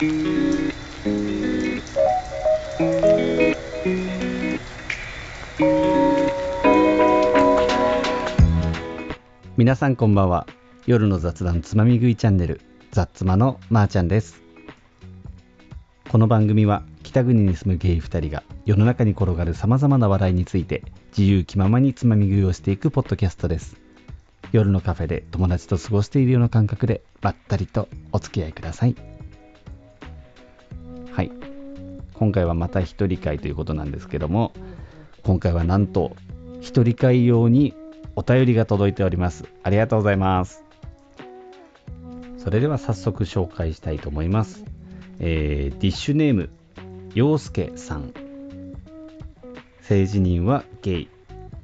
皆さんこんばんは。夜の雑談つまみ食いチャンネル雑妻のまーちゃんです。この番組は北国に住むゲイ2人が世の中に転がる様々な話題について自由気ままにつまみ食いをしていくポッドキャストです。夜のカフェで友達と過ごしているような感覚でばったりとお付き合いください。はい。今回はまた一人会ということなんですけども今回はなんと一人会用にお便りが届いております。ありがとうございます。それでは早速紹介したいと思います。えー、ディッシュネーム陽介さん。性自認はゲイ。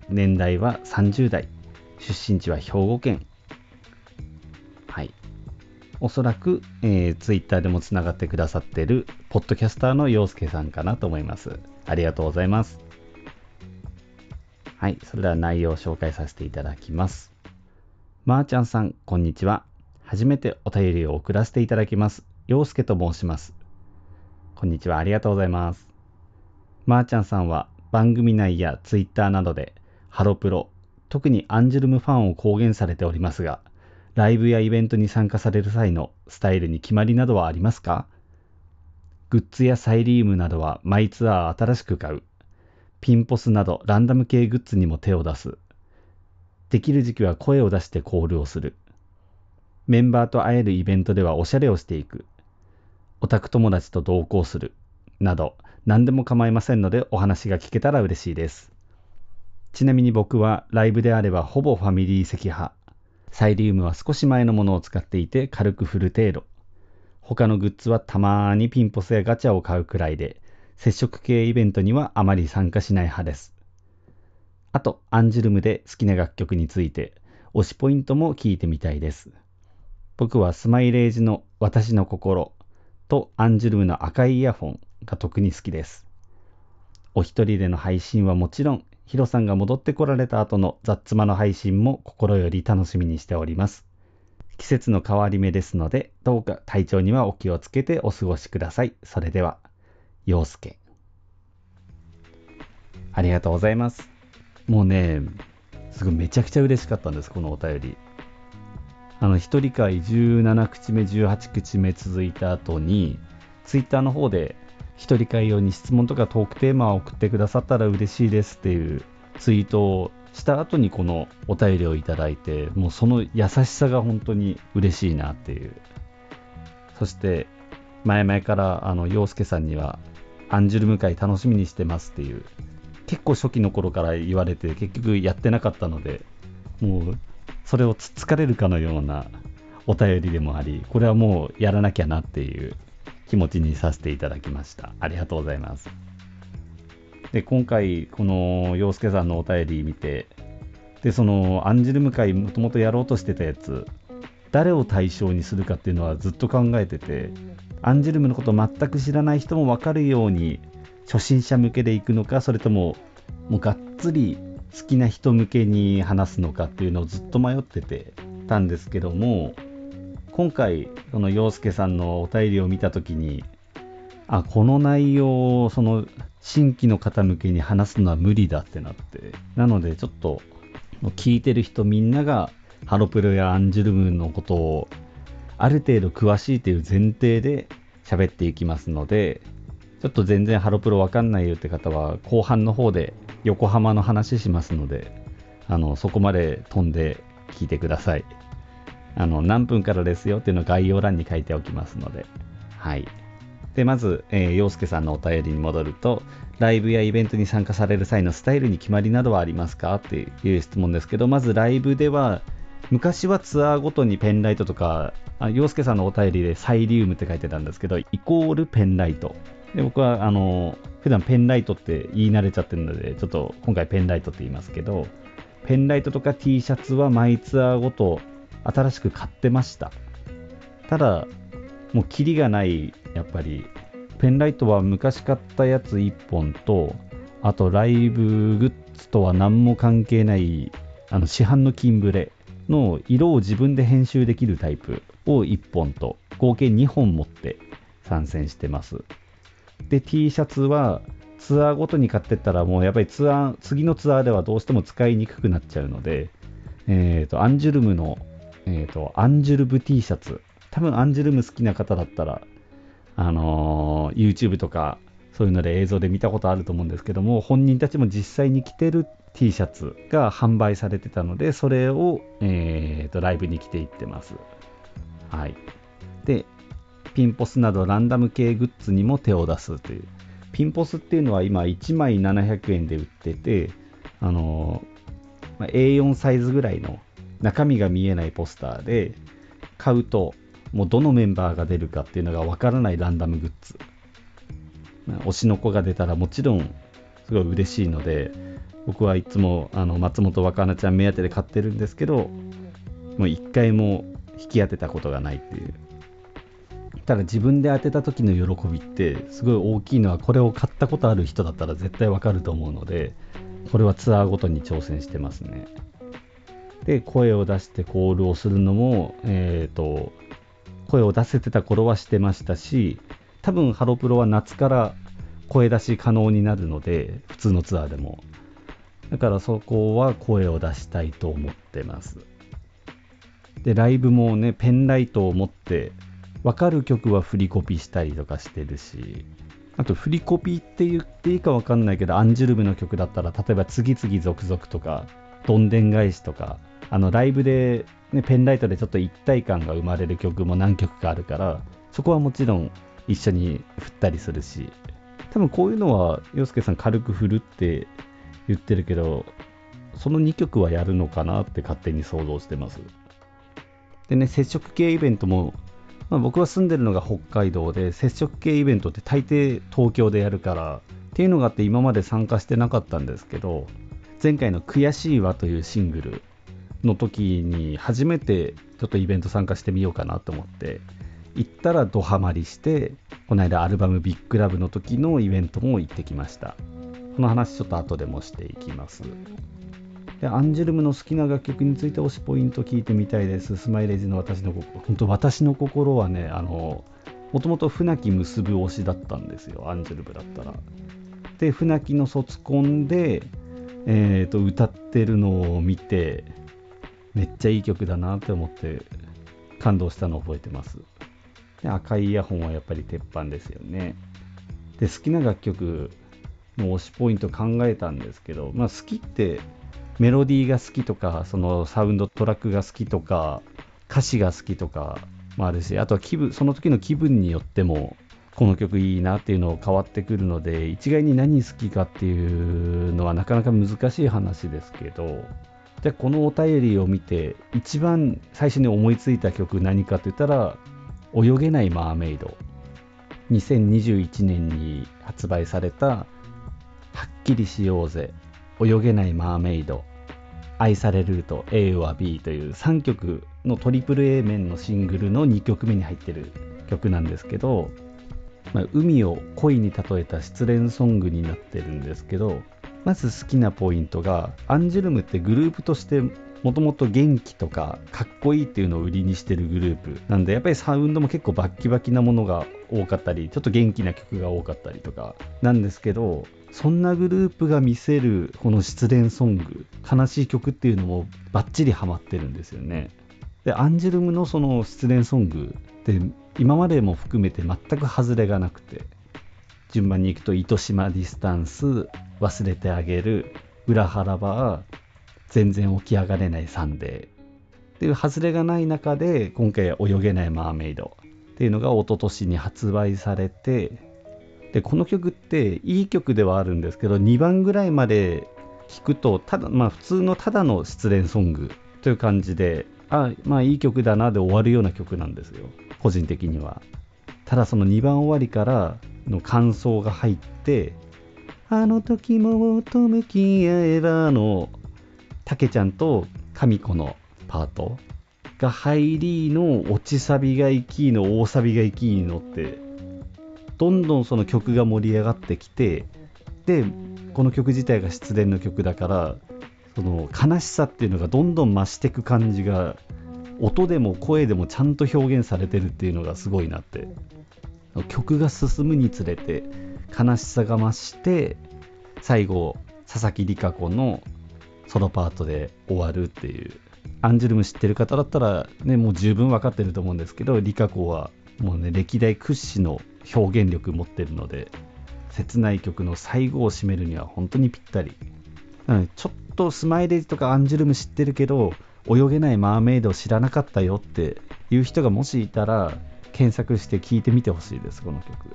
年代は30代。出身地は兵庫県。おそらく、えー、ツイッターでもつながってくださってるポッドキャスターの陽介さんかなと思いますありがとうございますはい、それでは内容を紹介させていただきます。まー、あ、ちゃんさん、こんにちは。初めてお便りを送らせていただきます。陽介と申します。こんにちは、ありがとうございます。まー、あ、ちゃんさんは番組内やツイッターなどでハロプロ、特にアンジュルムファンを公言されておりますが、ライブやイベントに参加される際のスタイルに決まりなどはありますか？グッズやサイリウムなどは毎ツアー新しく買う。ピンポスなどランダム系グッズにも手を出す。できる時期は声を出してコールをする。メンバーと会えるイベントではおしゃれをしていく。オタク友達と同行する。など、何でも構いませんのでお話が聞けたら嬉しいです。ちなみに僕はライブであればほぼファミリー席派。サイリウムは少し前のものを使っていて軽く振る程度。他のグッズはたまーにピンポスやガチャを買うくらいで、接触系イベントにはあまり参加しない派です。あと、アンジュルムで好きな楽曲について、推しポイントも聞いてみたいです。僕はスマイレージの私の心とアンジュルムの赤いイヤホンが特に好きです。お一人での配信はもちろん、ヒロさんが戻ってこられた後の雑妻の配信も心より楽しみにしております。季節の変わり目ですので、どうか体調にはお気をつけてお過ごしください。それでは。陽介。ありがとうございます。もうね、すごいめちゃくちゃ嬉しかったんです、このお便り。あの、一人会17口目、18口目続いた後に、ツイッターの方で、一人会用に質問とかトークテーマを送ってくださったら嬉しいですっていうツイートをした後にこのお便りをいただいて、もうその優しさが本当に嬉しいなっていう。そして、前々からあの陽介さんにはアンジュルム会楽しみにしてますっていう、結構初期の頃から言われて、結局やってなかったので、もう、それをつつかれるかのようなお便りでもあり、これはもうやらなきゃなっていう気持ちにさせていただきました。ありがとうございます。で、今回、この洋介さんのお便り見て、で、そのアンジュルム会もともとやろうとしてたやつ、誰を対象にするかっていうのはずっと考えてて、アンジュルムのこと全く知らない人も分かるように初心者向けでいくのかそれとももうがっつり好きな人向けに話すのかっていうのをずっと迷っててたんですけども今回この陽介さんのお便りを見た時にあこの内容をその新規の方向けに話すのは無理だってなってなのでちょっと聞いてる人みんながハロプロやアンジュルムのことをある程度詳しいという前提で喋っていきますので、ちょっと全然ハロプロわかんないよって方は、後半の方で横浜の話しますので、あの、そこまで飛んで聞いてください。あの、何分からですよっていうのを概要欄に書いておきますので、はい。で、まず、えー、洋介さんのお便りに戻ると、ライブやイベントに参加される際のスタイルに決まりなどはありますかっていう質問ですけど、まずライブでは、昔はツアーごとにペンライトとか、あ洋介さんのお便りでサイリウムって書いてたんですけど、イコールペンライト。で僕はあの普段ペンライトって言い慣れちゃってるので、ちょっと今回ペンライトって言いますけど、ペンライトとか T シャツは毎ツアーごと新しく買ってました。ただ、もうキリがない、やっぱり、ペンライトは昔買ったやつ1本と、あとライブグッズとは何も関係ないあの市販の金ブレの色を自分で編集できるタイプを1本と合計2本持って参戦してます。で、T シャツはツアーごとに買ってったらもうやっぱりツアー、次のツアーではどうしても使いにくくなっちゃうので、えっ、ー、と、アンジュルムの、えっ、ー、と、アンジュルム T シャツ。多分アンジュルム好きな方だったら、あのー、YouTube とかそういうので映像で見たことあると思うんですけども、本人たちも実際に着てる T シャツが販売されてたので、それを、えーと、ライブに着ていってます。はい。で、ピンポスなどランダム系グッズにも手を出すという。ピンポスっていうのは今1枚700円で売ってて、あのまあ、A4 サイズぐらいの中身が見えないポスターで、買うともうどのメンバーが出るかっていうのがわからないランダムグッズ。推しの子が出たらもちろんすごい嬉しいので、僕はいつもあの松本若菜ちゃん目当てで買ってるんですけど、もう一回も引き当てたことがないっていう。ただ自分で当てた時の喜びってすごい大きいのはこれを買ったことある人だったら絶対わかると思うのでこれはツアーごとに挑戦してますねで声を出してコールをするのもえっ、ー、と声を出せてた頃はしてましたし多分ハロプロは夏から声出し可能になるので普通のツアーでも。だからそこは声を出したいと思ってます。でライブもねペンライトを持って分かる曲は振りコピーしたりとかしてるし、あと振りコピーって言っていいか分かんないけど、アンジュルムの曲だったら、例えば次々続々とか、どんでん返しとか、あのライブで、ね、ペンライトでちょっと一体感が生まれる曲も何曲かあるから、そこはもちろん一緒に振ったりするし、多分こういうのは、洋介さん軽く振るって言ってるけど、その2曲はやるのかなって勝手に想像してます。でね、接触系イベントもまあ、僕は住んでるのが北海道で接触系イベントって大抵東京でやるからっていうのがあって今まで参加してなかったんですけど前回の「悔しいわ」というシングルの時に初めてちょっとイベント参加してみようかなと思って行ったらドハマりしてこの間アルバム「ビッグラブの時のイベントも行ってきましたこの話ちょっと後でもしていきますでアンジュルムの好きな楽曲について推しポイント聞いてみたいです。スマイレージの私の心。本当私の心はね、あの、もともと船木結ぶ推しだったんですよ、アンジュルムだったら。で、船木の卒コンで、えーと、歌ってるのを見て、めっちゃいい曲だなって思って感動したのを覚えてます。で赤いイヤホンはやっぱり鉄板ですよね。で、好きな楽曲の推しポイント考えたんですけど、まあ好きってメロディーが好きとか、そのサウンドトラックが好きとか、歌詞が好きとかもあるし、あとは気分、その時の気分によっても、この曲いいなっていうのを変わってくるので、一概に何好きかっていうのはなかなか難しい話ですけど、で、このお便りを見て、一番最初に思いついた曲何かって言ったら、泳げないマーメイド。2021年に発売された、はっきりしようぜ泳げないマーメイド、愛されルート A は B という3曲のトリプル A 面のシングルの2曲目に入ってる曲なんですけど、まあ、海を恋に例えた失恋ソングになってるんですけどまず好きなポイントがアンジュルムってグループとしてもともと元気とかかっこいいっていうのを売りにしてるグループなんでやっぱりサウンドも結構バッキバキなものが多かったりちょっと元気な曲が多かったりとかなんですけどそんなグループが見せるこの失恋ソング悲しい曲っていうのもバッチリハマってるんですよね。でアンジュルムのその失恋ソングって今までも含めて全く外れがなくて順番にいくと「糸島 Distance」「忘れてあげる」「ウラハ=ラバー」「全然起き上がれない SUNDAY」っていう外れがない中で今回「泳げない Mermaid」っていうのが一昨年に発売されてでこの曲っていい曲ではあるんですけど2番ぐらいまで聴くとただまあ普通のただの失恋ソングという感じであまあいい曲だなで終わるような曲なんですよ。個人的には。ただその2番終わりからの感想が入ってあの時もと向き合えばのたけちゃんと神子のパートが入りの落ちサビがいきの大サビがいきのってどんどんその曲が盛り上がってきてでこの曲自体が失恋の曲だからその悲しさっていうのがどんどん増していく感じが音でも声でもちゃんと表現されてるっていうのがすごいなって。曲が進むにつれて悲しさが増して最後佐々木里香子のソロパートで終わるっていう。アンジュルム知ってる方だったらねもう十分分かってると思うんですけど里香子はもうね歴代屈指の表現力持ってるので切ない曲の最後を締めるには本当にぴったり。なのでちょっととスマイレージとかアンジュルム知ってるけど泳げないマーメイドを知らなかったよっていう人がもしいたら検索して聴いてみてほしいですこの曲。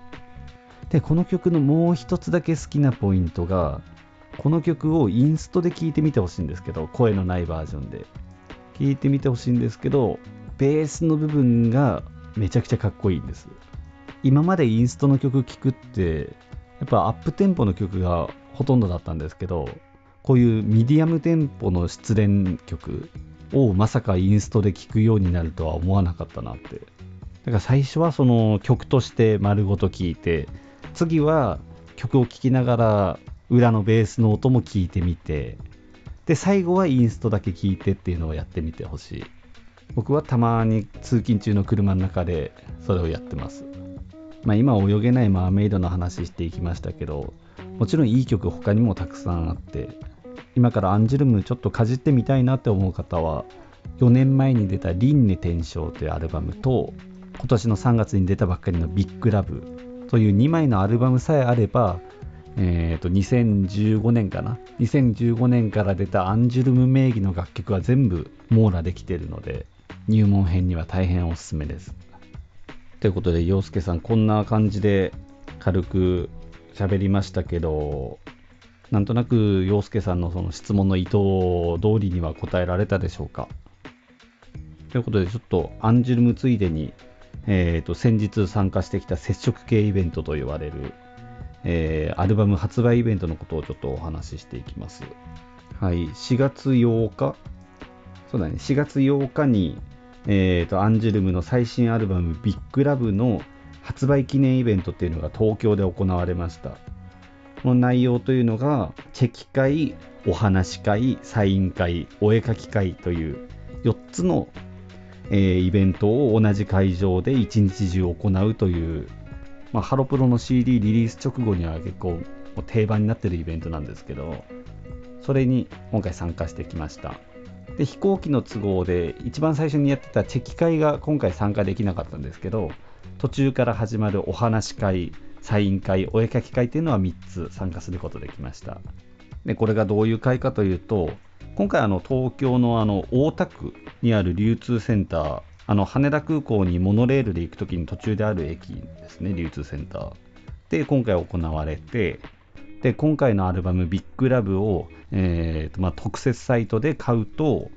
でこの曲のもう一つだけ好きなポイントがこの曲をインストで聴いてみてほしいんですけど声のないバージョンで。聴いてみてほしいんですけどベースの部分がめちゃくちゃかっこいいんです。今までインストの曲聴くってやっぱアップテンポの曲がほとんどだったんですけどこういうミディアムテンポの失恋曲をまさかインストで聴くようになるとは思わなかったなって。だから最初はその曲として丸ごと聴いて次は曲を聴きながら裏のベースの音も聞いてみてで最後はインストだけ聞いてっていうのをやってみてほしい。僕はたまに通勤中の車の中でそれをやってます。まあ、今泳げないマーメイドの話していきましたけどもちろんいい曲他にもたくさんあって今からアンジュルムちょっとかじってみたいなって思う方は4年前に出た「輪廻転生」というアルバムと今年の3月に出たばっかりの「ビッグラブ」という2枚のアルバムさえあれば、えー、と2015年かな？2015年から出たアンジュルム名義の楽曲は全部網羅できているので入門編には大変おすすめです。ということで洋介さんこんな感じで軽く喋りましたけどなんとなく洋介さんのその質問の意図通りには答えられたでしょうか？ということでちょっとアンジュルムついでに、えーと、先日参加してきた接触系イベントと言われる、えー、アルバム発売イベントのことをちょっとお話ししていきます。はい、4月8日、そうだね、4月8日に、えーと、アンジュルムの最新アルバム「ビッグラブの発売記念イベントっていうのが東京で行われました。の内容というのが、チェキ会、お話会、サイン会、お絵描き会という4つの、えー、イベントを同じ会場で一日中行うという、まあ、ハロプロの CD リリース直後には結構定番になってるイベントなんですけど、それに今回参加してきました。で飛行機の都合で一番最初にやってたチェキ会が今回参加できなかったんですけど途中から始まるお話会サイン会、お絵描き会というのは3つ参加することできました。でこれがどういう会かというと、今回あの東京のあの大田区にある流通センター、あの羽田空港にモノレールで行くときに途中である駅ですね、流通センター。で、今回行われて、で、今回のアルバムビッグラブを、えーとまあ、特設サイトで買うと、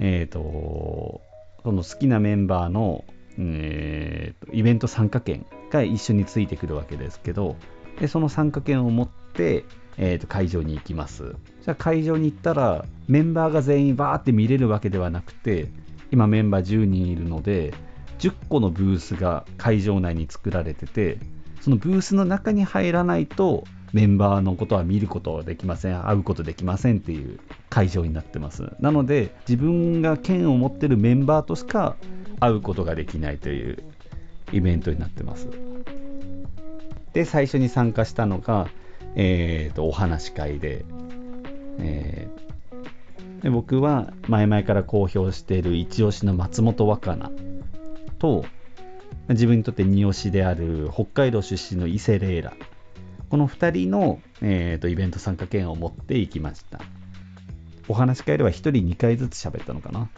えーと、その好きなメンバーの、えーイベント参加券が一緒についてくるわけですけど、でその参加券を持って、えー、と会場に行きます。じゃあ会場に行ったら、メンバーが全員バーって見れるわけではなくて、今メンバー10人いるので、10個のブースが会場内に作られてて、そのブースの中に入らないと、メンバーのことは見ることはできません、会うことできませんっていう会場になってます。なので、自分が券を持ってるメンバーとしか会うことができないというイベントになってます。で、最初に参加したのが、えーと、お話し会で,、えー、で僕は前々から公表している一押しの松本若菜と自分にとって二押しである北海道出身の伊勢レイラこの2人の、えーと、イベント参加券を持っていきましたお話し会では1人2回ずつ喋ったのかな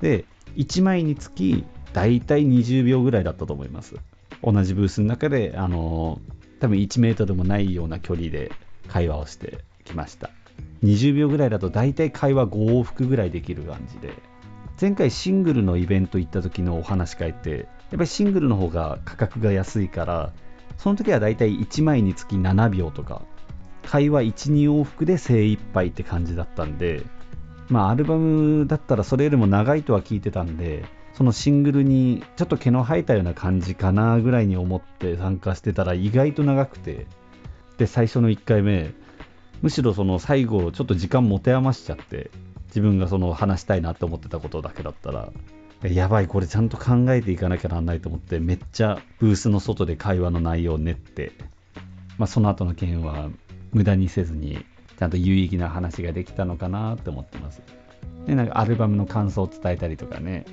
で1枚につき大体20秒ぐらいだったと思います。同じブースの中で、あの多分1メートルもないような距離で会話をしてきました。20秒ぐらいだと大体会話5往復ぐらいできる感じで、前回シングルのイベント行った時のお話し会って、やっぱりシングルの方が価格が安いから、その時は大体1枚につき7秒とか、会話1、2往復で精一杯って感じだったんで、まあアルバムだったらそれよりも長いとは聞いてたんで、そのシングルにちょっと毛の生えたような感じかなぐらいに思って参加してたら意外と長くて。で最初の1回目むしろその最後ちょっと時間持て余しちゃって自分がその話したいなって思ってたことだけだったらやばい、これちゃんと考えていかなきゃなんないと思って、めっちゃブースの外で会話の内容を練って、まあ、その後の件は無駄にせずに、ちゃんと有意義な話ができたのかなって思ってます。で、なんかアルバムの感想を伝えたりとかね、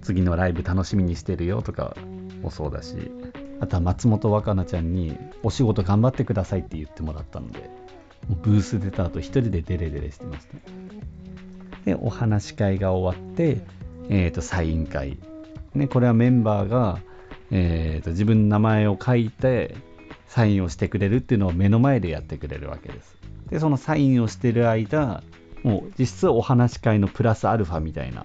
次のライブ楽しみにしてるよとかもそうだし、あとは松本若菜ちゃんにお仕事頑張ってくださいって言ってもらったので、もうブース出た後一人でデレデレしてました。で、お話し会が終わって、えっ、ー、と、サイン会。ね、これはメンバーが、えーと、自分の名前を書いてサインをしてくれるっていうのを目の前でやってくれるわけです。で、そのサインをしてる間、もう実質お話し会のプラスアルファみたいな。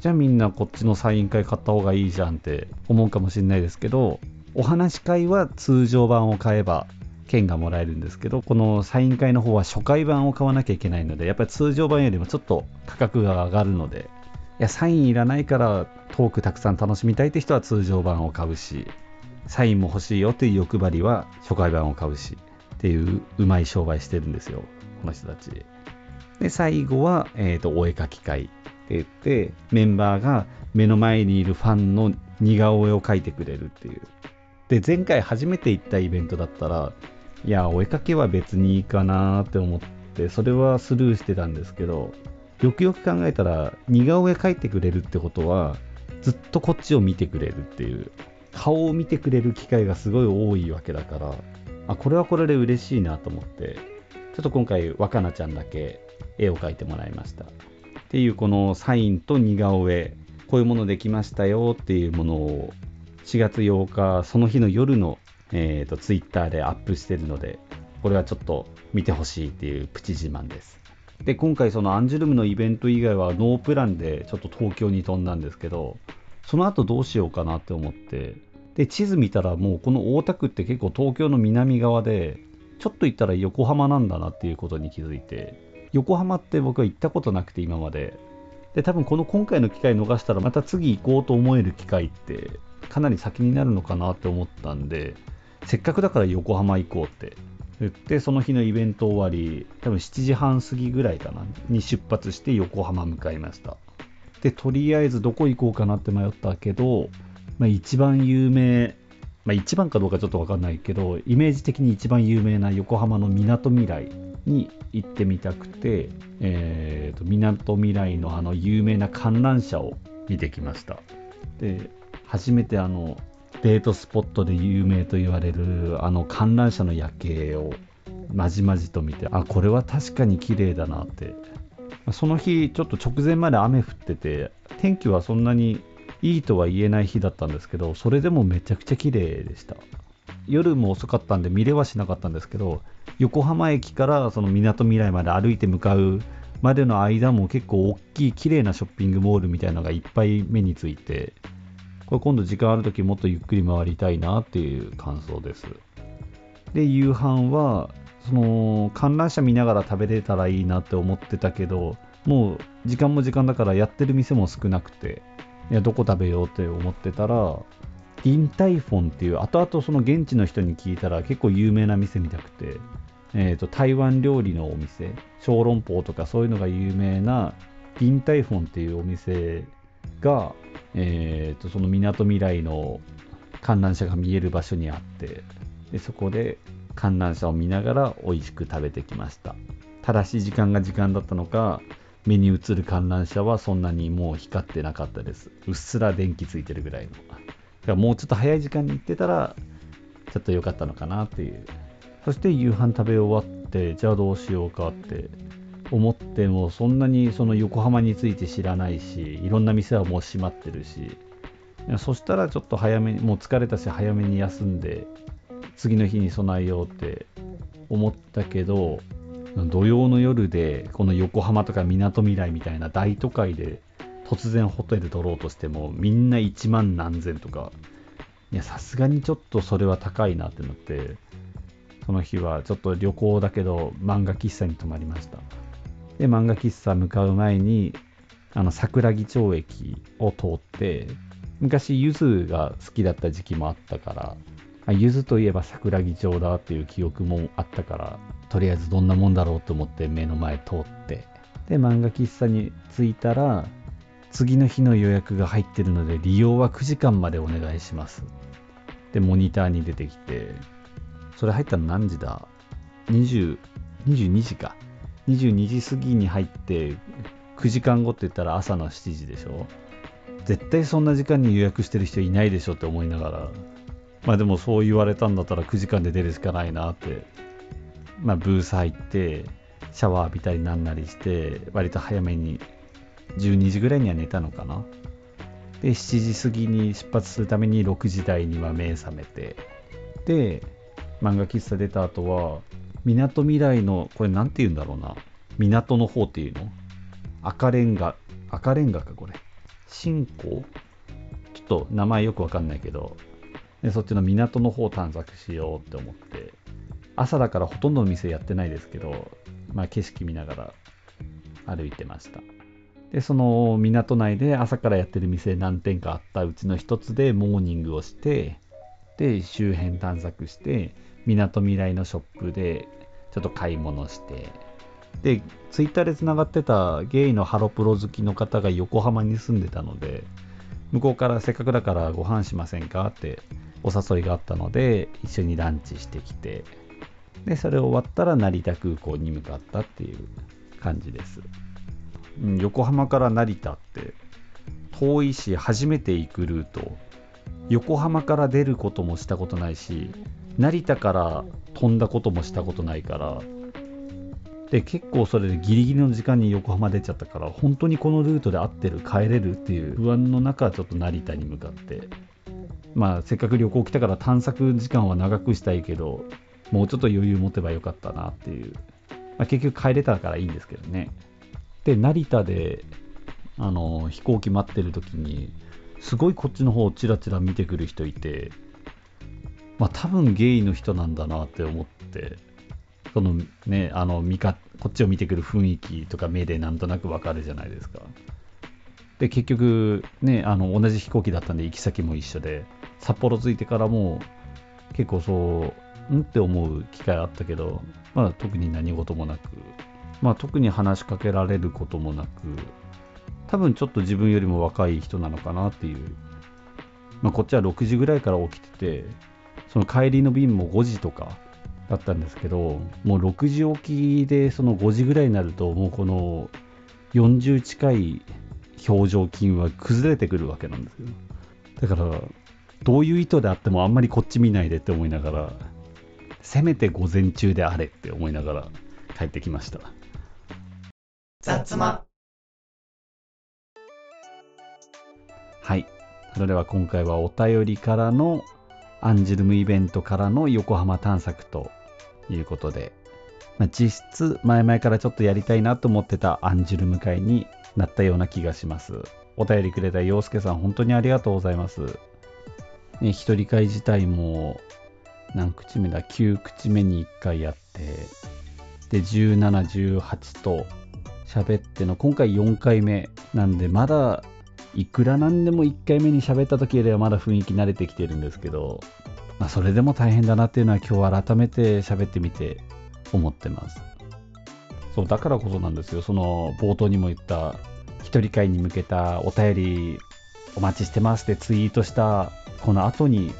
じゃあみんなこっちのサイン会買った方がいいじゃんって思うかもしれないですけど、お話し会は通常版を買えば券がもらえるんですけど、このサイン会の方は初回版を買わなきゃいけないので、やっぱり通常版よりもちょっと価格が上がるので、いや、サインいらないからトークたくさん楽しみたいって人は通常版を買うし、サインも欲しいよっていう欲張りは初回版を買うし、っていううまい商売してるんですよ、この人たち。で、最後は、えっ、ー、と、お絵描き会って言って、メンバーが目の前にいるファンの似顔絵を描いてくれるっていう。で、前回初めて行ったイベントだったら、いや、お絵描きは別にいいかなって思って、それはスルーしてたんですけど、よくよく考えたら似顔絵描いてくれるってことはずっとこっちを見てくれるっていう顔を見てくれる機会がすごい多いわけだからあこれはこれで嬉しいなと思ってちょっと今回若菜ちゃんだけ絵を描いてもらいました。っていうこのサインと似顔絵こういうものできましたよっていうものを4月8日その日の夜の、えーと、と Twitter でアップしてるのでこれはちょっと見てほしいっていうプチ自慢です。で今回そのアンジュルムのイベント以外はノープランでちょっと東京に飛んだんですけどその後どうしようかなって思ってで地図見たらもうこの大田区って結構東京の南側でちょっと行ったら横浜なんだなっていうことに気づいて横浜って僕は行ったことなくて今まで。で多分この今回の機会逃したらまた次行こうと思える機会ってかなり先になるのかなって思ったんでせっかくだから横浜行こうって。言ってその日のイベント終わり多分7時半過ぎぐらいかなに出発して横浜向かいました。でとりあえずどこ行こうかなって迷ったけど、まあ、一番有名まあ、一番かどうかちょっと分かんないけどイメージ的に一番有名な横浜のみなとみらいに行ってみたくてみなとみらいのあの有名な観覧車を見てきました。で初めてあのデートスポットで有名と言われるあの観覧車の夜景をまじまじと見てあこれは確かに綺麗だなって。その日ちょっと直前まで雨降ってて天気はそんなにいいとは言えない日だったんですけどそれでもめちゃくちゃ綺麗でした夜も遅かったんで見れはしなかったんですけど横浜駅からそのみなとみらいまで歩いて向かうまでの間も結構大きい綺麗なショッピングモールみたいのがいっぱい目についてこれ今度時間ある時もっとゆっくり回りたいなっていう感想です。で、夕飯は、その観覧車見ながら食べれたらいいなって思ってたけど、もう時間も時間だからやってる店も少なくて、いや、どこ食べようって思ってたら、インタイフォンっていう、後々その現地の人に聞いたら結構有名な店みたくて、えーと、台湾料理のお店、小籠包とかそういうのが有名なインタイフォンっていうお店が、えーと、そのみなとみらいの観覧車が見える場所にあってでそこで観覧車を見ながら美味しく食べてきました。ただし時間が時間だったのか目に映る観覧車はそんなにもう光ってなかったです。うっすら電気ついてるぐらいの。だからもうちょっと早い時間に行ってたらちょっと良かったのかなっていう。そして夕飯食べ終わってじゃあどうしようかって思ってもそんなにその横浜について知らないしいろんな店はもう閉まってるし。そしたらちょっと早めにもう疲れたし早めに休んで次の日に備えようって思ったけど土曜の夜でこの横浜とかみなとみらいみたいな大都会で突然ホテル取ろうとしてもみんな1万何千とか。いやさすがにちょっとそれは高いなってなってその日はちょっと旅行だけど漫画喫茶に泊まりました。で、漫画喫茶向かう前に、あの、桜木町駅を通って、昔、ゆずが好きだった時期もあったから、ゆずといえば桜木町だっていう記憶もあったから、とりあえずどんなもんだろうと思って目の前通って、で、漫画喫茶に着いたら、次の日の予約が入ってるので利用は9時間までお願いします。でモニターに出てきてそれ入ったの何時だ？20 22時か。22時過ぎに入って9時間後って言ったら朝の7時でしょ？絶対そんな時間に予約してる人いないでしょって思いながら。まあでもそう言われたんだったら9時間で出るしかないなってまあブース入ってシャワー浴びたりなんなりして割と早めに12時ぐらいには寝たのかな。で7時過ぎに出発するために6時台には目覚めて。で漫画喫茶出た後はみなとみらいのこれ何て言うんだろうな。港の方っていうの？赤レンガ赤レンガかこれ。新港？ちょっと名前よくわかんないけど。でそっちの港の方を探索しようって思って。朝だからほとんどの店やってないですけど、まあ、景色見ながら歩いてました。でその港内で朝からやってる店何店かあったうちの一つでモーニングをしてで周辺探索してみなとみらいのショップでちょっと買い物してでツイッターでつながってたゲイのハロプロ好きの方が横浜に住んでたので向こうからせっかくだからご飯しませんかってお誘いがあったので一緒にランチしてきてでそれ終わったら成田空港に向かったっていう感じです、うん、横浜から成田って遠いし初めて行くルート。横浜から出ることもしたことないし成田から飛んだこともしたことないからで結構それでギリギリの時間に横浜出ちゃったから本当にこのルートで合ってる帰れるっていう不安の中ちょっと成田に向かって。まあせっかく旅行来たから探索時間は長くしたいけどもうちょっと余裕持てばよかったなっていう、まあ、結局帰れたからいいんですけどね。で成田であの飛行機待ってる時にすごいこっちの方をチラチラ見てくる人いてまあ多分ゲイの人なんだなって思ってそのねあの見かこっちを見てくる雰囲気とか目でなんとなくわかるじゃないですか。で結局ねあの同じ飛行機だったんで行き先も一緒で札幌着いてからも結構そううんって思う機会あったけどまあ特に何事もなくまあ特に話しかけられることもなく多分ちょっと自分よりも若い人なのかなっていう。まあこっちは6時ぐらいから起きててその帰りの便も5時とかだったんですけどもう6時起きでその5時ぐらいになるともうこの40近い表情筋は崩れてくるわけなんですよ。だからどういう意図であってもあんまりこっち見ないでって思いながらせめて午前中であれって思いながら帰ってきました雑間はいそれでは今回はお便りからのアンジュルムイベントからの横浜探索ということで、まあ、実質前々からちょっとやりたいなと思ってたアンジュルム会になったような気がします。お便りくれた洋介さん本当にありがとうございます。ね、一人会自体も何口目だ ?9 口目に1回やって、で、17、18と喋っての今回4回目なんでまだいくらなんでも1回目に喋った時よりはまだ雰囲気慣れてきてるんですけど、まあ、それでも大変だなっていうのは今日改めて喋ってみて思ってます。そうだからこそなんですよ。その冒頭にも言った一人会に向けたお便りお待ちしてますってツイートしたこの後に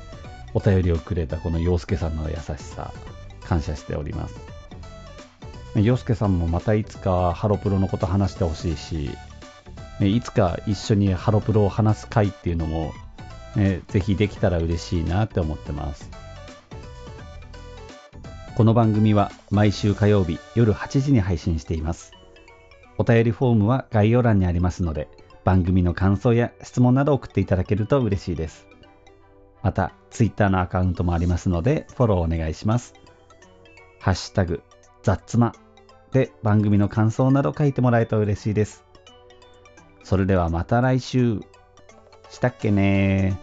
お便りをくれたこの洋介さんの優しさ感謝しております。洋介さんもまたいつかハロプロのこと話してほしいし、いつか一緒にハロプロを話す会っていうのも、ね、ぜひできたら嬉しいなって思ってます。この番組は毎週火曜日夜8時に配信しています。お便りフォームは概要欄にありますので、番組の感想や質問など送っていただけると嬉しいです。また、Twitter のアカウントもありますので、フォローお願いします。ハッシュタグ、ザッツマで番組の感想など書いてもらえたら嬉しいです。それではまた来週。したっけね